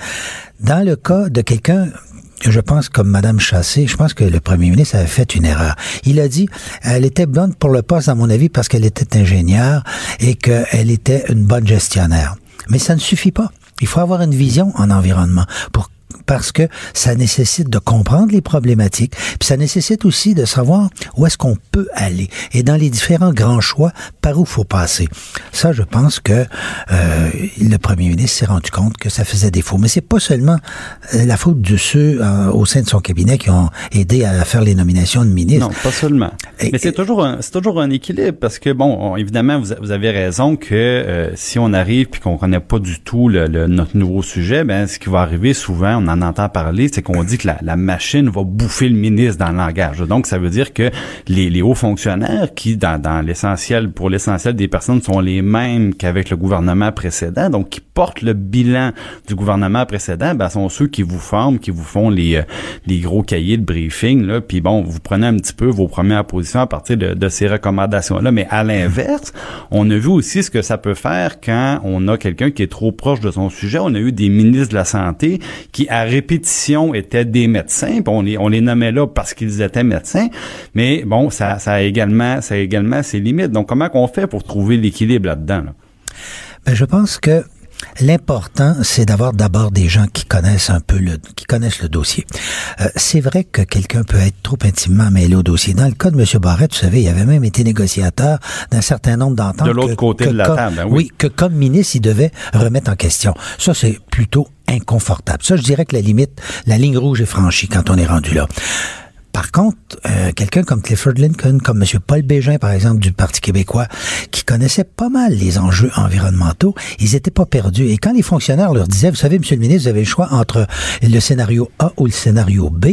Dans le cas de quelqu'un je pense, comme Madame Chassé, je pense que le premier ministre avait fait une erreur. Il a dit, elle était bonne pour le poste, à mon avis, parce qu'elle était ingénieure et qu'elle était une bonne gestionnaire. Mais ça ne suffit pas. Il faut avoir une vision en environnement pour parce que ça nécessite de comprendre les problématiques, puis ça nécessite aussi de savoir où est-ce qu'on peut aller et dans les différents grands choix par où faut passer. Ça, je pense que euh, le premier ministre s'est rendu compte que ça faisait défaut. Mais c'est pas seulement euh, la faute de ceux euh, au sein de son cabinet qui ont aidé à faire les nominations de ministres. Non, pas seulement. Mais c'est toujours un, c'est toujours un équilibre parce que bon, évidemment, vous, vous, avez raison que euh, si on arrive puis qu'on connaît pas du tout le, le, notre nouveau sujet, ben ce qui va arriver souvent, on en entend parler, c'est qu'on dit que la, machine va bouffer le ministre dans le langage. Donc, ça veut dire que les, hauts fonctionnaires qui, dans, l'essentiel, pour l'essentiel des personnes, sont les mêmes qu'avec le gouvernement précédent, donc qui portent le bilan du gouvernement précédent, ben, sont ceux qui vous forment, qui vous font les, euh, les gros cahiers de briefing, là, puis bon, vous prenez un petit peu vos premières positions à partir de, de ces recommandations-là. Mais à l'inverse, on a vu aussi ce que ça peut faire quand on a quelqu'un qui est trop proche de son sujet. On a eu des ministres de la Santé qui, à répétition étaient des médecins. on les, nommait là parce qu'ils étaient médecins. Mais bon, ça, ça a également, ça a également ses limites. Donc, comment qu'on fait pour trouver l'équilibre là-dedans? Là? Ben, je pense que L'important, c'est d'avoir d'abord des gens qui connaissent un peu le, qui connaissent le dossier. Euh, c'est vrai que quelqu'un peut être trop intimement mêlé au dossier. Dans le cas de M. Barrett, vous savez, il avait même été négociateur d'un certain nombre d'ententes. De l'autre côté que de la comme, table, hein, oui. oui. que comme ministre, il devait remettre en question. Ça, c'est plutôt inconfortable. Ça, je dirais que la limite, la ligne rouge est franchie quand on est rendu là. Par contre, euh, quelqu'un comme Clifford Lincoln, comme M. Paul Bégin, par exemple, du Parti québécois, qui connaissait pas mal les enjeux environnementaux, ils étaient pas perdus. Et quand les fonctionnaires leur disaient, vous savez, Monsieur le ministre, vous avez le choix entre le scénario A ou le scénario B,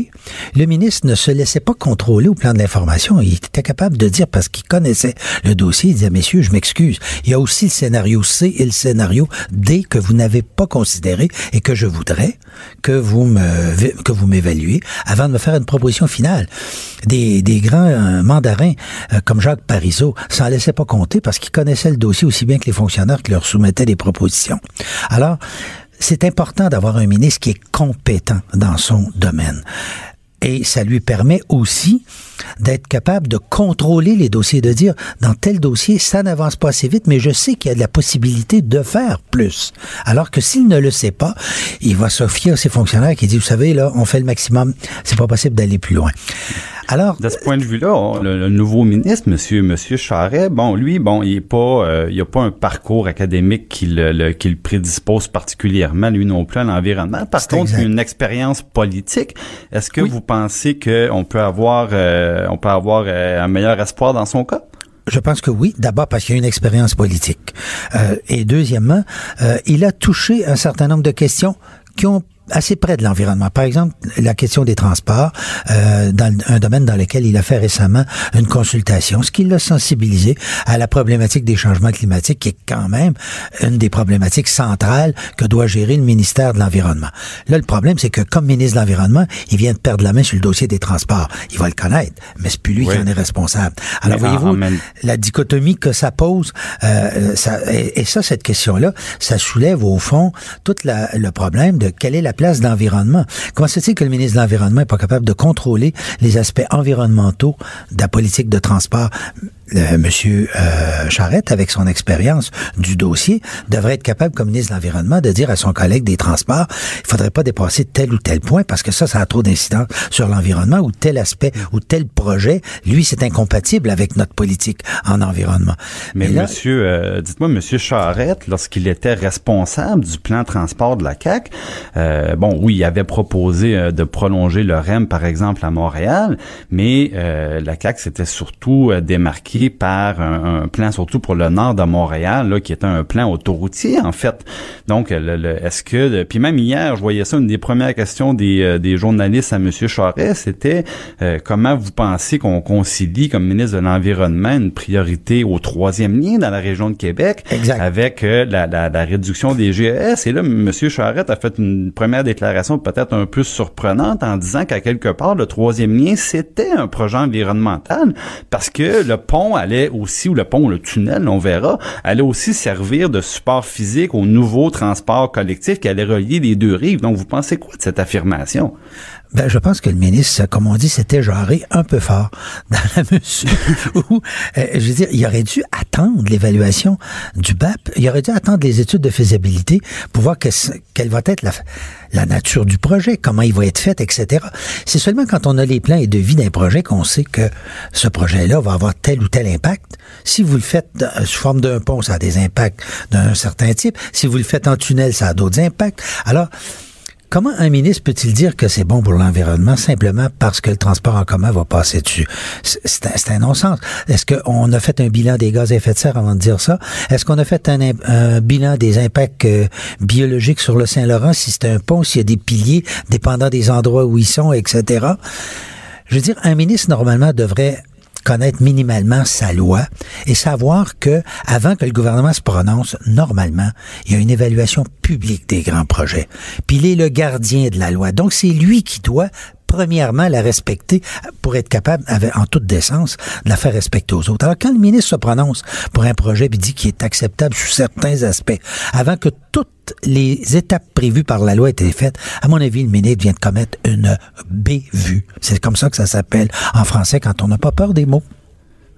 le ministre ne se laissait pas contrôler au plan de l'information. Il était capable de dire, parce qu'il connaissait le dossier, il disait, messieurs, je m'excuse, il y a aussi le scénario C et le scénario D que vous n'avez pas considéré et que je voudrais que vous me, que vous m'évaluez avant de me faire une proposition finale des, grands euh, mandarins euh, comme Jacques Parizeau s'en laissaient pas compter parce qu'ils connaissaient le dossier aussi bien que les fonctionnaires qui leur soumettaient des propositions. Alors, c'est important d'avoir un ministre qui est compétent dans son domaine. Et ça lui permet aussi d'être capable de contrôler les dossiers, de dire dans tel dossier, ça n'avance pas assez vite, mais je sais qu'il y a de la possibilité de faire plus. Alors que s'il ne le sait pas, il va se fier à ses fonctionnaires qui disent, vous savez, là, on fait le maximum, c'est pas possible d'aller plus loin. Alors, de ce point de vue-là, le, le, nouveau ministre, Monsieur Monsieur Charret, bon, lui, bon, il est pas, euh, il a pas un parcours académique qui le, le, qui le prédispose particulièrement, lui non plus à l'environnement. Par contre, exact. une expérience politique. Est-ce que oui. vous pensez qu'on peut avoir, euh, on peut avoir euh, un meilleur espoir dans son cas? Je pense que oui. D'abord parce qu'il a une expérience politique. Euh, et deuxièmement, il a touché un certain nombre de questions qui ont assez près de l'environnement. Par exemple, la question des transports, euh, dans un domaine dans lequel il a fait récemment une consultation, ce qui l'a sensibilisé à la problématique des changements climatiques, qui est quand même une des problématiques centrales que doit gérer le ministère de l'Environnement. Là, le problème, c'est que comme ministre de l'Environnement, il vient de perdre la main sur le dossier des transports. Il va le connaître, mais c'est plus lui oui. qui en est responsable. Alors, voyez-vous, même... la dichotomie que ça pose, euh, ça, et, et, ça, cette question-là, ça soulève au fond tout la, le problème de quelle est la place d'environnement. Comment se fait que le ministre de l'Environnement n'est pas capable de contrôler les aspects environnementaux de la politique de transport? Monsieur euh, Charrette, avec son expérience du dossier, devrait être capable, comme ministre de l'Environnement, de dire à son collègue des transports, il faudrait pas dépasser tel ou tel point parce que ça, ça a trop d'incidence sur l'environnement ou tel aspect ou tel projet, lui, c'est incompatible avec notre politique en environnement. Mais là, Monsieur, euh, dites-moi, Monsieur Charrette, lorsqu'il était responsable du plan transport de la CAC, euh, bon, oui, il avait proposé euh, de prolonger le REM, par exemple, à Montréal, mais euh, la CAC s'était surtout démarquée marqué par un, un, plan surtout pour le nord de Montréal, là, qui était un plan autoroutier en fait. Donc, le, le, est-ce que, puis même hier, je voyais ça, une des premières questions des, euh, des journalistes à Monsieur Charest, c'était euh, comment vous pensez qu'on concilie comme ministre de l'environnement une priorité au troisième lien dans la région de Québec exact. avec euh, la, la, la, réduction des GES. Et là, Monsieur Charette a fait une première déclaration peut-être un peu surprenante en disant qu'à quelque part le troisième lien c'était un projet environnemental parce que le pont allait aussi ou le pont, le tunnel, on verra, allait aussi servir de support physique au nouveau transport collectif qui allait relier les deux rives. Donc, vous pensez quoi de cette affirmation? Ben, je pense que le ministre, comme on dit, s'était jaré un peu fort dans la mesure où, euh, je veux dire, il aurait dû attendre l'évaluation du BAP, il aurait dû attendre les études de faisabilité pour voir que, quelle va être la, la nature du projet, comment il va être fait, etc. C'est seulement quand on a les plans et devis d'un projet qu'on sait que ce projet-là va avoir tel ou tel impact. Si vous le faites sous forme d'un pont, ça a des impacts d'un certain type. Si vous le faites en tunnel, ça a d'autres impacts. Alors, Comment un ministre peut-il dire que c'est bon pour l'environnement simplement parce que le transport en commun va passer dessus? C'est un non-sens. Est-ce qu'on a fait un bilan des gaz à effet de serre avant de dire ça? Est-ce qu'on a fait un, bilan des impacts euh, biologiques sur le Saint-Laurent, si c'est un pont, s'il y a des piliers, dépendant des endroits où ils sont, etc.? Je veux dire, un ministre, normalement, devrait connaître minimalement sa loi et savoir que avant que le gouvernement se prononce, normalement, il y a une évaluation publique des grands projets. Puis il est le gardien de la loi. Donc c'est lui qui doit premièrement la respecter pour être capable, en toute décence, de la faire respecter aux autres. Alors quand le ministre se prononce pour un projet et dit qu'il est acceptable sous certains aspects, avant que toutes les étapes prévues par la loi aient été faites, à mon avis, le ministre vient de commettre une bévue. C'est comme ça que ça s'appelle en français quand on n'a pas peur des mots.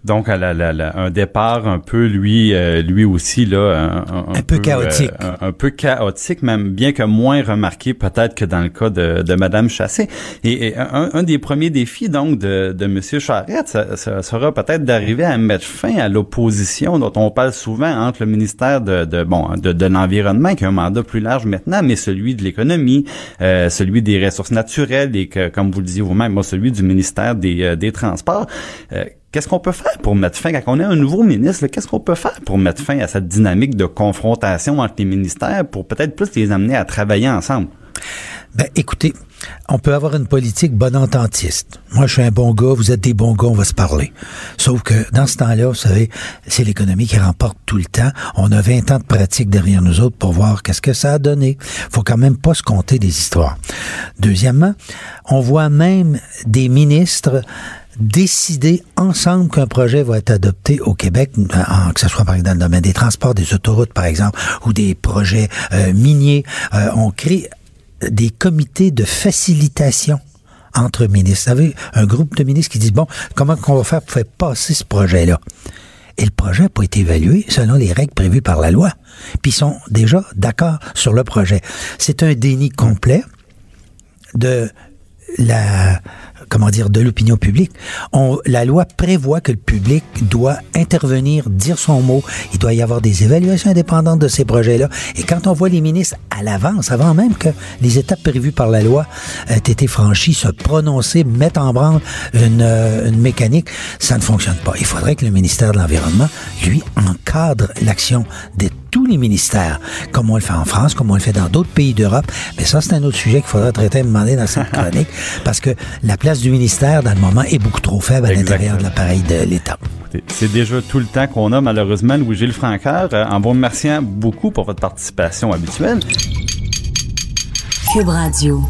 Donc, à la, la, la, un départ un peu, lui, euh, lui aussi, là, un, un, un peu, peu, chaotique. Euh, un, peu chaotique, même bien que moins remarqué peut-être que dans le cas de, de Madame Chassé. Et, et un, des premiers défis, donc, de, de Monsieur Charette, ça, ça sera peut-être d'arriver à mettre fin à l'opposition dont on parle souvent entre le ministère de, de bon, de, de l'environnement, qui a un mandat plus large maintenant, mais celui de l'économie, euh, celui des ressources naturelles et que, comme vous le disiez vous-même, moi, celui du ministère des, euh, des Transports. Qu'est-ce qu'on peut faire pour mettre fin, quand on est un nouveau ministre, qu'est-ce qu'on peut faire pour mettre fin à cette dynamique de confrontation entre les ministères pour peut-être plus les amener à travailler ensemble? Ben, écoutez, on peut avoir une politique bonententiste. Moi, je suis un bon gars, vous êtes des bons gars, on va se parler. Sauf que dans ce temps-là, vous savez, c'est l'économie qui remporte tout le temps. On a 20 ans de pratique derrière nous autres pour voir qu'est-ce que ça a donné. Faut quand même pas se compter des histoires. Deuxièmement, on voit même des ministres décider ensemble qu'un projet va être adopté au Québec, en, que ce soit par exemple dans le domaine des transports, des autoroutes par exemple, ou des projets euh, miniers. Euh, on crée des comités de facilitation entre ministres. Vous savez, un groupe de ministres qui disent, bon, comment qu'on va faire pour faire passer ce projet-là? Et le projet n'a été évalué selon les règles prévues par la loi. Puis ils sont déjà d'accord sur le projet. C'est un déni complet de la comment dire, de l'opinion publique. On, la loi prévoit que le public doit intervenir, dire son mot. Il doit y avoir des évaluations indépendantes de ces projets-là. Et quand on voit les ministres à l'avance, avant même que les étapes prévues par la loi aient été franchies, se prononcer, mettre en branle une, une mécanique, ça ne fonctionne pas. Il faudrait que le ministère de l'Environnement, lui, encadre l'action des tous les ministères, comme on le fait en France, comme on le fait dans d'autres pays d'Europe. Mais ça, c'est un autre sujet qu'il faudra traiter à moment donné dans cette chronique, parce que la place du ministère, dans le moment, est beaucoup trop faible à l'intérieur de l'appareil de l'État. C'est déjà tout le temps qu'on a, malheureusement, Louis-Gilles Francaire. Euh, en vous remerciant beaucoup pour votre participation habituelle. Cube Radio.